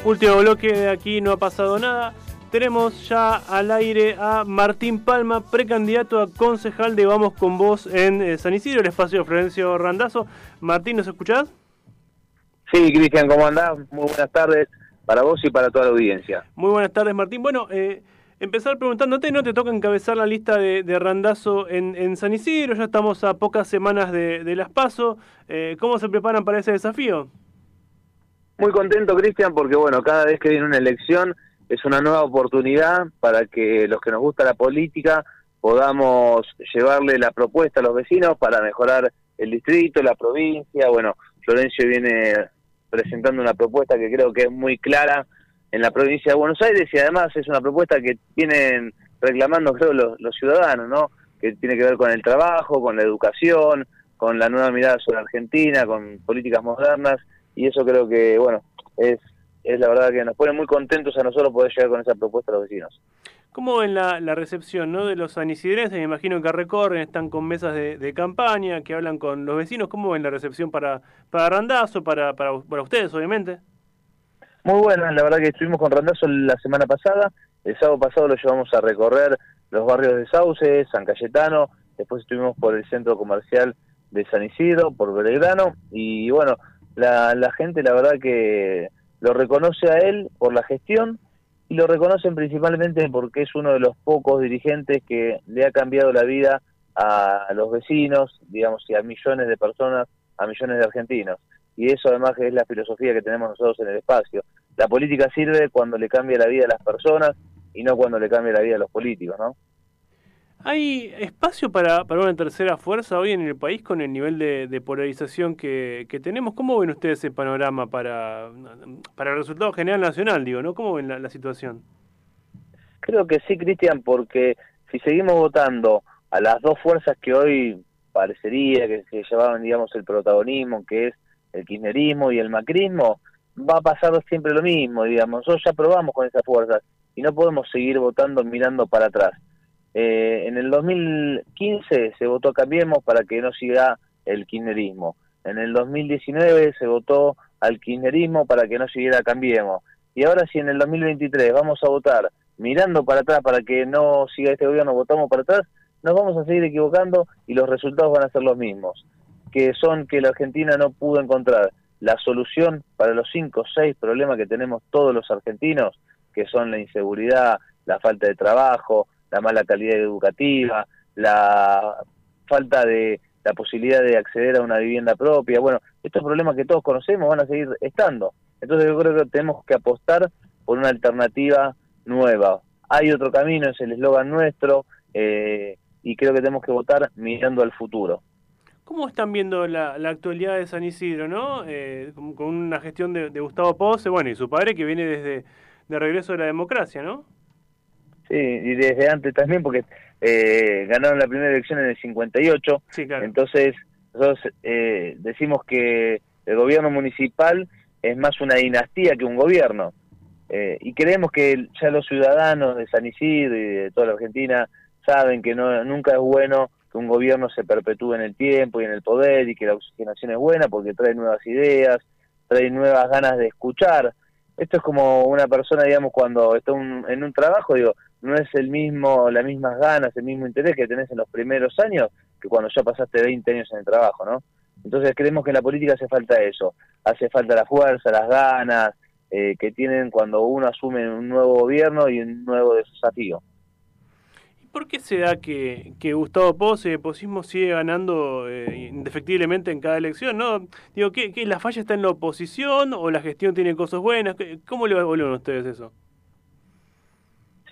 Último bloque de aquí, no ha pasado nada. Tenemos ya al aire a Martín Palma, precandidato a concejal de Vamos con Vos en eh, San Isidro, el espacio de Florencio Randazo. Martín, ¿nos escuchás? Sí, Cristian, ¿cómo andás? Muy buenas tardes para vos y para toda la audiencia. Muy buenas tardes, Martín. Bueno, eh, empezar preguntándote, ¿no te toca encabezar la lista de, de Randazo en, San Isidro? Ya estamos a pocas semanas de, las PASO. Eh, ¿Cómo se preparan para ese desafío? Muy contento, Cristian, porque bueno, cada vez que viene una elección es una nueva oportunidad para que los que nos gusta la política podamos llevarle la propuesta a los vecinos para mejorar el distrito, la provincia. Bueno, Florencio viene presentando una propuesta que creo que es muy clara en la provincia de Buenos Aires y además es una propuesta que tienen reclamando, creo, los, ciudadanos, ¿no? Que tiene que ver con el trabajo, con la educación, con la nueva mirada sobre Argentina, con políticas modernas y eso creo que, bueno, es, es la verdad que nos pone muy contentos a nosotros poder llegar con esa propuesta a los vecinos. ¿Cómo ven la, la recepción ¿no? de los anisidrenses? Me imagino que recorren, están con mesas de, campaña, que hablan con los vecinos. ¿Cómo ven la recepción para, para Randazo, para, para, para ustedes, obviamente? Muy buena, la verdad que estuvimos con Randazo la semana pasada. El sábado pasado lo llevamos a recorrer los barrios de Sauce, San Cayetano, después estuvimos por el centro comercial de San Isidro, por Belgrano, y bueno, la, la gente la verdad que lo reconoce a él por la gestión y lo reconocen principalmente porque es uno de los pocos dirigentes que le ha cambiado la vida a los vecinos, digamos, y a millones de personas, a millones de argentinos. Y eso además es la filosofía que tenemos nosotros en el espacio. La política sirve cuando le cambia la vida a las personas y no cuando le cambia la vida a los políticos, ¿no? ¿Hay espacio para, para una tercera fuerza hoy en el país con el nivel de, polarización que, tenemos? ¿Cómo ven ustedes ese panorama para, para el resultado general nacional, digo, ¿no? ¿Cómo ven la, situación? Creo que sí, Cristian, porque si seguimos votando a las dos fuerzas que hoy parecería que, que llevaban, digamos, el protagonismo, que es el kirchnerismo y el macrismo, va a pasar siempre lo mismo, digamos. Nosotros ya probamos con esas fuerzas y no podemos seguir votando mirando para atrás. Eh, en el 2015 se votó Cambiemos para que no siga el kirchnerismo. En el 2019 se votó al kirchnerismo para que no siguiera Cambiemos. Y ahora si en el 2023 vamos a votar mirando para atrás para que no siga este gobierno, votamos para atrás, nos vamos a seguir equivocando y los resultados van a ser los mismos, que son que la Argentina no pudo encontrar la solución para los cinco o seis problemas que tenemos todos los argentinos, que son la inseguridad, la falta de trabajo, la mala calidad educativa, la falta de la posibilidad de acceder a una vivienda propia. Bueno, estos problemas que todos conocemos van a seguir estando. Entonces yo creo que tenemos que apostar por una alternativa nueva. Hay otro camino, es el eslogan nuestro, eh, y creo que tenemos que votar mirando al futuro. ¿Cómo están viendo la, actualidad de San Isidro, no? Eh, con, una gestión de, de, Gustavo Pose, bueno, y su padre que viene desde de regreso de la democracia, ¿no? Sí, y desde antes también, porque eh, ganaron la primera elección en el 58. Sí, claro. Entonces, nosotros eh, decimos que el gobierno municipal es más una dinastía que un gobierno. Eh, y creemos que ya los ciudadanos de San Isidro y de toda la Argentina saben que no, nunca es bueno que un gobierno se perpetúe en el tiempo y en el poder y que la oxigenación es buena porque trae nuevas ideas, trae nuevas ganas de escuchar. Esto es como una persona, digamos, cuando está en un trabajo, digo, no es el mismo, las mismas ganas, el mismo interés que tenés en los primeros años que cuando ya pasaste 20 años en el trabajo, ¿no? Entonces creemos que en la política hace falta eso, hace falta la fuerza, las ganas eh, que tienen cuando uno asume un nuevo gobierno y un nuevo desafío. ¿Por qué se da que, que Gustavo Pose y el posismo sigue ganando eh, indefectiblemente en cada elección? ¿no? Digo, ¿qué, ¿qué, la falla está en la oposición o la gestión tiene cosas buenas? ¿Cómo le evalúan ustedes eso?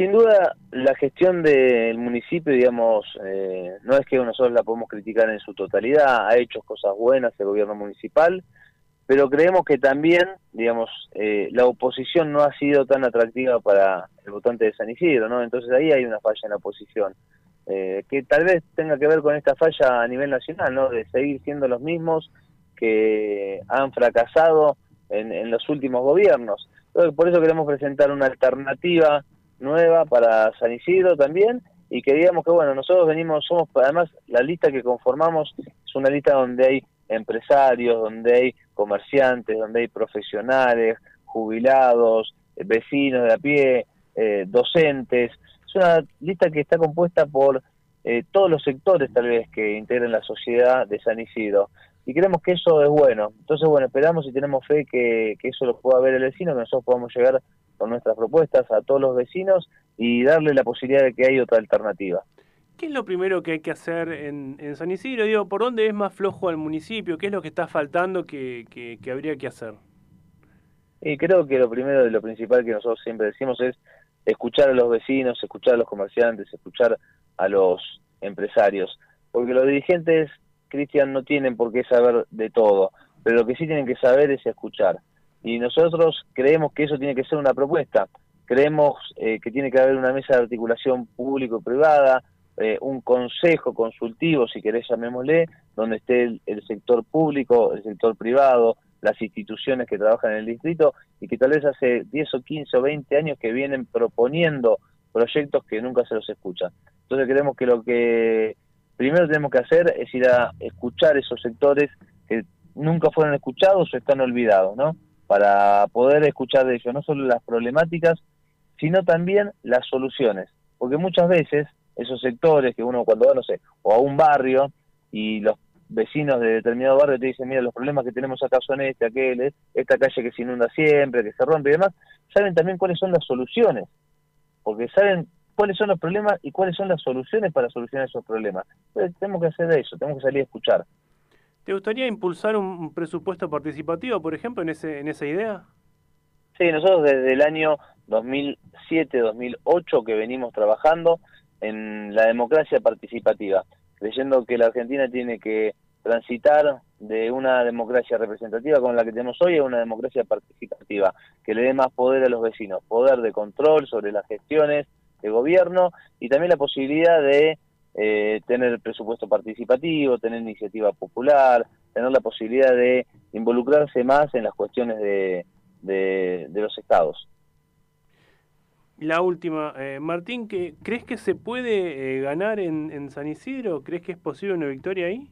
Sin duda, la gestión del municipio, digamos, eh, no es que nosotros la podemos criticar en su totalidad, ha hecho cosas buenas el gobierno municipal, pero creemos que también, digamos, eh, la oposición no ha sido tan atractiva para el votante de San Isidro, ¿no? Entonces ahí hay una falla en la oposición, eh, que tal vez tenga que ver con esta falla a nivel nacional, ¿no? De seguir siendo los mismos que han fracasado en, en los últimos gobiernos. Entonces, por eso queremos presentar una alternativa nueva para San Isidro también y que digamos que bueno, nosotros venimos, somos además la lista que conformamos es una lista donde hay empresarios, donde hay comerciantes, donde hay profesionales, jubilados, eh, vecinos de a pie, eh, docentes. Es una lista que está compuesta por eh, todos los sectores tal vez que integran la sociedad de San Isidro. Y creemos que eso es bueno. Entonces, bueno, esperamos y tenemos fe que, que eso lo pueda ver el vecino, que nosotros podamos llegar con nuestras propuestas a todos los vecinos y darle la posibilidad de que hay otra alternativa. ¿Qué es lo primero que hay que hacer en, San Isidro? Digo, ¿por dónde es más flojo el municipio? ¿Qué es lo que está faltando que, que, habría que hacer? Y creo que lo primero y lo principal que nosotros siempre decimos es escuchar a los vecinos, escuchar a los comerciantes, escuchar a los empresarios. Porque los dirigentes, Cristian, no tienen por qué saber de todo, pero lo que sí tienen que saber es escuchar. Y nosotros creemos que eso tiene que ser una propuesta. Creemos eh, que tiene que haber una mesa de articulación público-privada, eh, un consejo consultivo, si querés llamémosle, donde esté el, sector público, el sector privado, las instituciones que trabajan en el distrito y que tal vez hace 10 o 15 o 20 años que vienen proponiendo proyectos que nunca se los escuchan. Entonces creemos que lo que primero tenemos que hacer es ir a escuchar esos sectores que nunca fueron escuchados o están olvidados, ¿no? Para poder escuchar de ellos no solo las problemáticas, sino también las soluciones. Porque muchas veces esos sectores que uno cuando va, no sé, o a un barrio y los vecinos de determinado barrio te dicen, mira, los problemas que tenemos acá son este, aquel, esta calle que se inunda siempre, que se rompe y demás, saben también cuáles son las soluciones, porque saben cuáles son los problemas y cuáles son las soluciones para solucionar esos problemas. Entonces tenemos que hacer eso, tenemos que salir a escuchar. ¿Te gustaría impulsar un presupuesto participativo, por ejemplo, en, ese, en esa idea? Sí, nosotros desde el año 2007-2008 que venimos trabajando, en la democracia participativa, creyendo que la Argentina tiene que transitar de una democracia representativa como la que tenemos hoy a una democracia participativa, que le dé más poder a los vecinos, poder de control sobre las gestiones de gobierno y también la posibilidad de eh, tener presupuesto participativo, tener iniciativa popular, tener la posibilidad de involucrarse más en las cuestiones de, de los estados. La última, eh, Martín, ¿que, ¿crees que se puede eh, ganar en, San Isidro? ¿Crees que es posible una victoria ahí?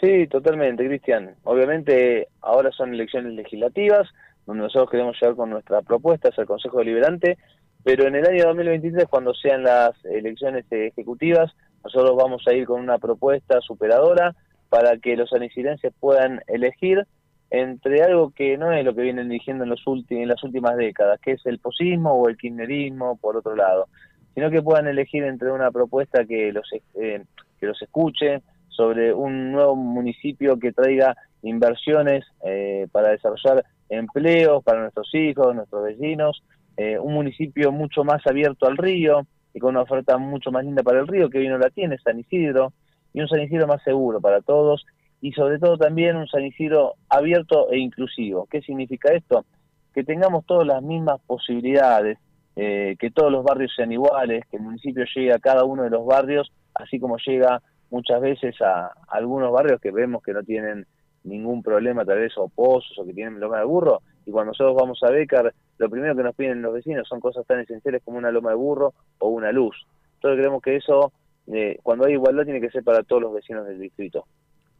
Sí, totalmente, Cristian. Obviamente ahora son elecciones legislativas, donde nosotros queremos llegar con nuestras propuestas al Consejo Deliberante, pero en el año 2023, cuando sean las elecciones ejecutivas, nosotros vamos a ir con una propuesta superadora para que los sanicidenses puedan elegir entre algo que no es lo que vienen diciendo en, los en las últimas décadas, que es el posismo o el kirchnerismo, por otro lado, sino que puedan elegir entre una propuesta que los, eh, que los escuche sobre un nuevo municipio que traiga inversiones eh, para desarrollar empleos para nuestros hijos, nuestros vecinos, eh, un municipio mucho más abierto al río y con una oferta mucho más linda para el río, que hoy no la tiene San Isidro, y un San Isidro más seguro para todos y sobre todo también un San Isidro abierto e inclusivo. ¿Qué significa esto? Que tengamos todas las mismas posibilidades, eh, que todos los barrios sean iguales, que el municipio llegue a cada uno de los barrios, así como llega muchas veces a, algunos barrios que vemos que no tienen ningún problema, tal vez o pozos o que tienen loma de burro, y cuando nosotros vamos a Becar, lo primero que nos piden los vecinos son cosas tan esenciales como una loma de burro o una luz. Entonces creemos que eso, eh, cuando hay igualdad, tiene que ser para todos los vecinos del distrito.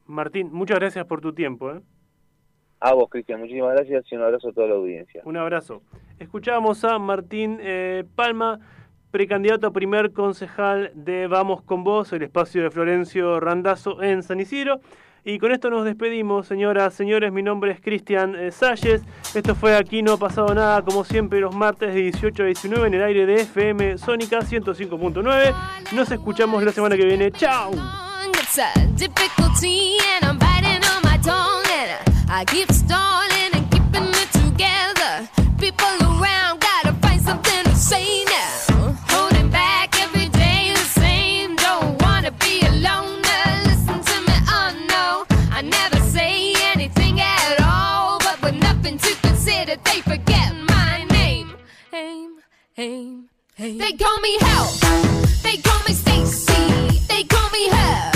Martín, muchas gracias por tu tiempo. ¿eh? A vos, Cristian, muchísimas gracias y un abrazo a toda la audiencia. Un abrazo. Escuchábamos a Martín eh, Palma, precandidato a primer concejal de Vamos con Vos, el espacio de Florencio Randazo en San Isidro. Y con esto nos despedimos, señoras, señores. Mi nombre es Cristian eh, Salles. Esto fue Aquí No ha pasado nada, como siempre, los martes de 18 a 19 en el aire de FM Sónica 105.9. Nos escuchamos la semana que viene. ¡Chao! people around gotta find something to say now hey, hey. They call me help. They call me Stacy. They call me help.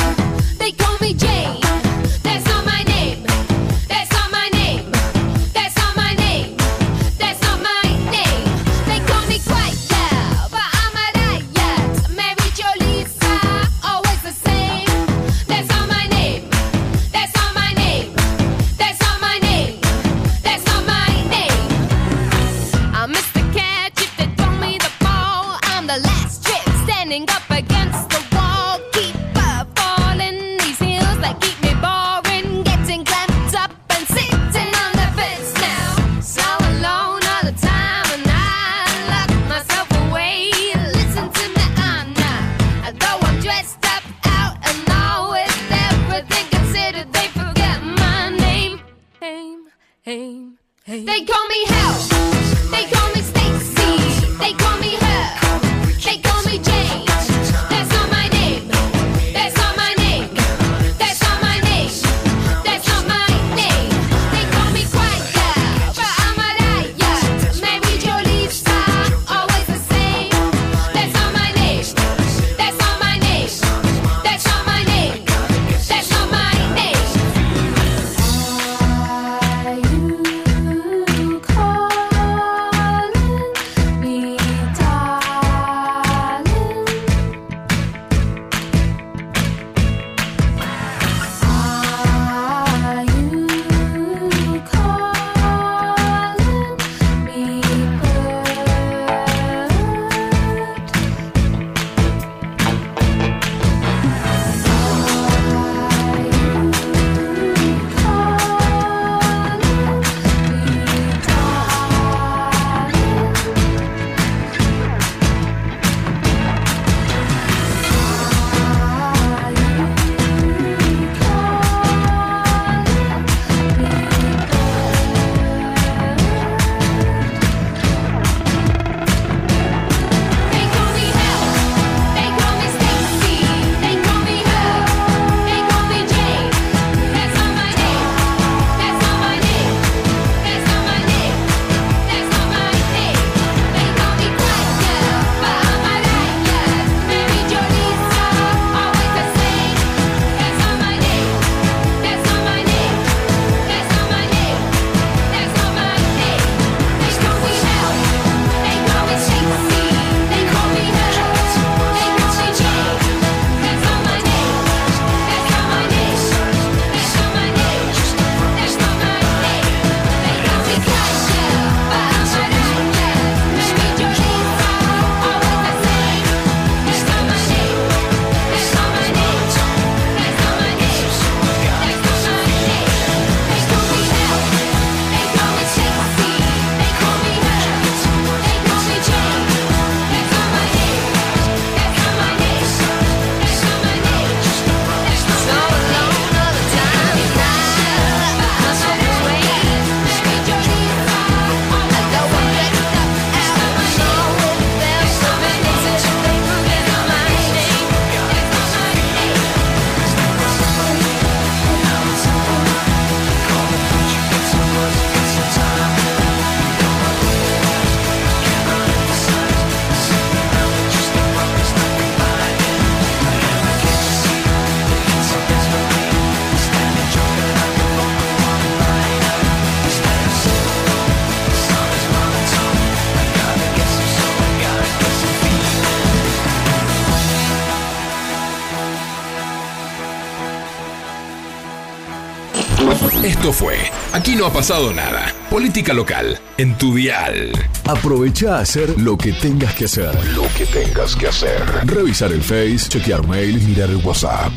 Esto fue Aquí no ha pasado nada. Política local en tu dial. Aprovecha a hacer lo que tengas que hacer. Lo que tengas que hacer. Revisar el Face, chequear mail, mirar el WhatsApp.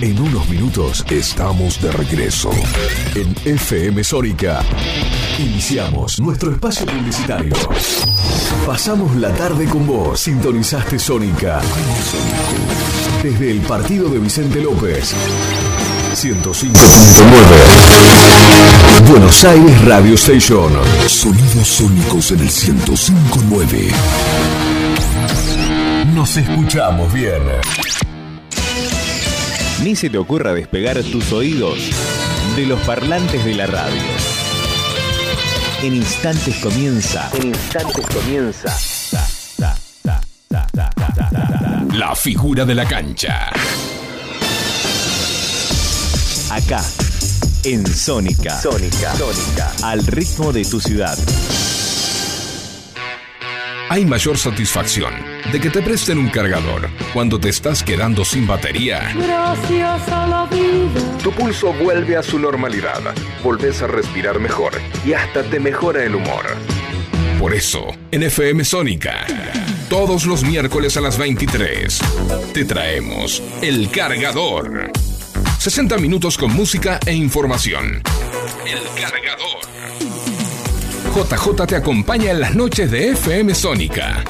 En unos minutos estamos de regreso en FM Sónica. Iniciamos nuestro espacio publicitario. Pasamos la tarde con vos. Sintonizaste Sónica. Desde el partido de Vicente López. 105.9 Buenos Aires Radio Station. Sonidos sónicos en el 105.9. Nos escuchamos bien. Ni se te ocurra despegar tus oídos de los parlantes de la radio. En instantes comienza. En instantes comienza. La figura de la cancha. Acá, en Sónica. Sónica. Sónica. Al ritmo de tu ciudad. Hay mayor satisfacción de que te presten un cargador cuando te estás quedando sin batería. Gracias a la vida. Tu pulso vuelve a su normalidad, volvés a respirar mejor y hasta te mejora el humor. Por eso, en FM Sónica, todos los miércoles a las 23, te traemos El Cargador. 60 minutos con música e información. El Cargador. JJ te acompaña en las noches de FM Sónica.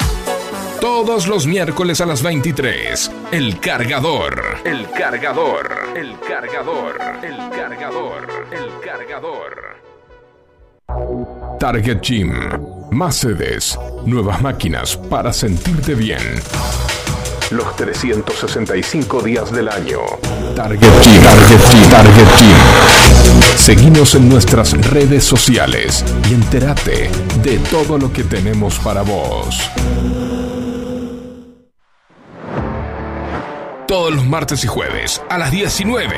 Todos los miércoles a las 23. El cargador. El cargador. El cargador. El cargador. El cargador. Target Gym. Más sedes. Nuevas máquinas para sentirte bien. Los 365 días del año. Target Gym. Target Gym. Target Gym. Seguimos en nuestras redes sociales y entérate de todo lo que tenemos para vos. Todos los martes y jueves a las 19.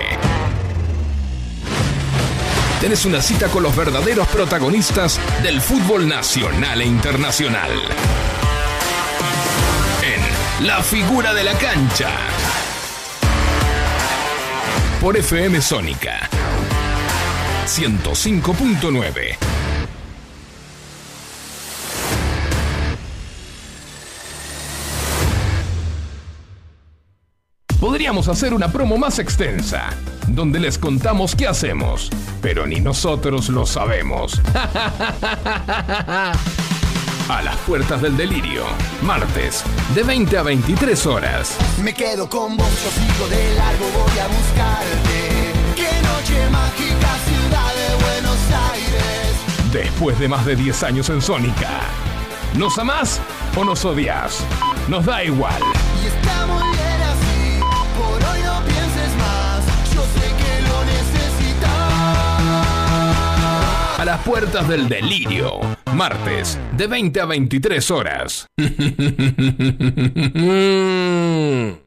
Tenés una cita con los verdaderos protagonistas del fútbol nacional e internacional. En La figura de la cancha. Por FM Sónica 105.9. Podríamos hacer una promo más extensa, donde les contamos qué hacemos, pero ni nosotros lo sabemos. A las puertas del delirio, martes, de 20 a 23 horas. Me quedo con vos, yo sigo de largo, voy a buscarte. Qué noche mágica, ciudad de Buenos Aires. Después de más de 10 años en Sónica. ¿Nos amás o nos odias? Nos da igual. Y está muy las puertas del delirio, martes, de 20 a 23 horas.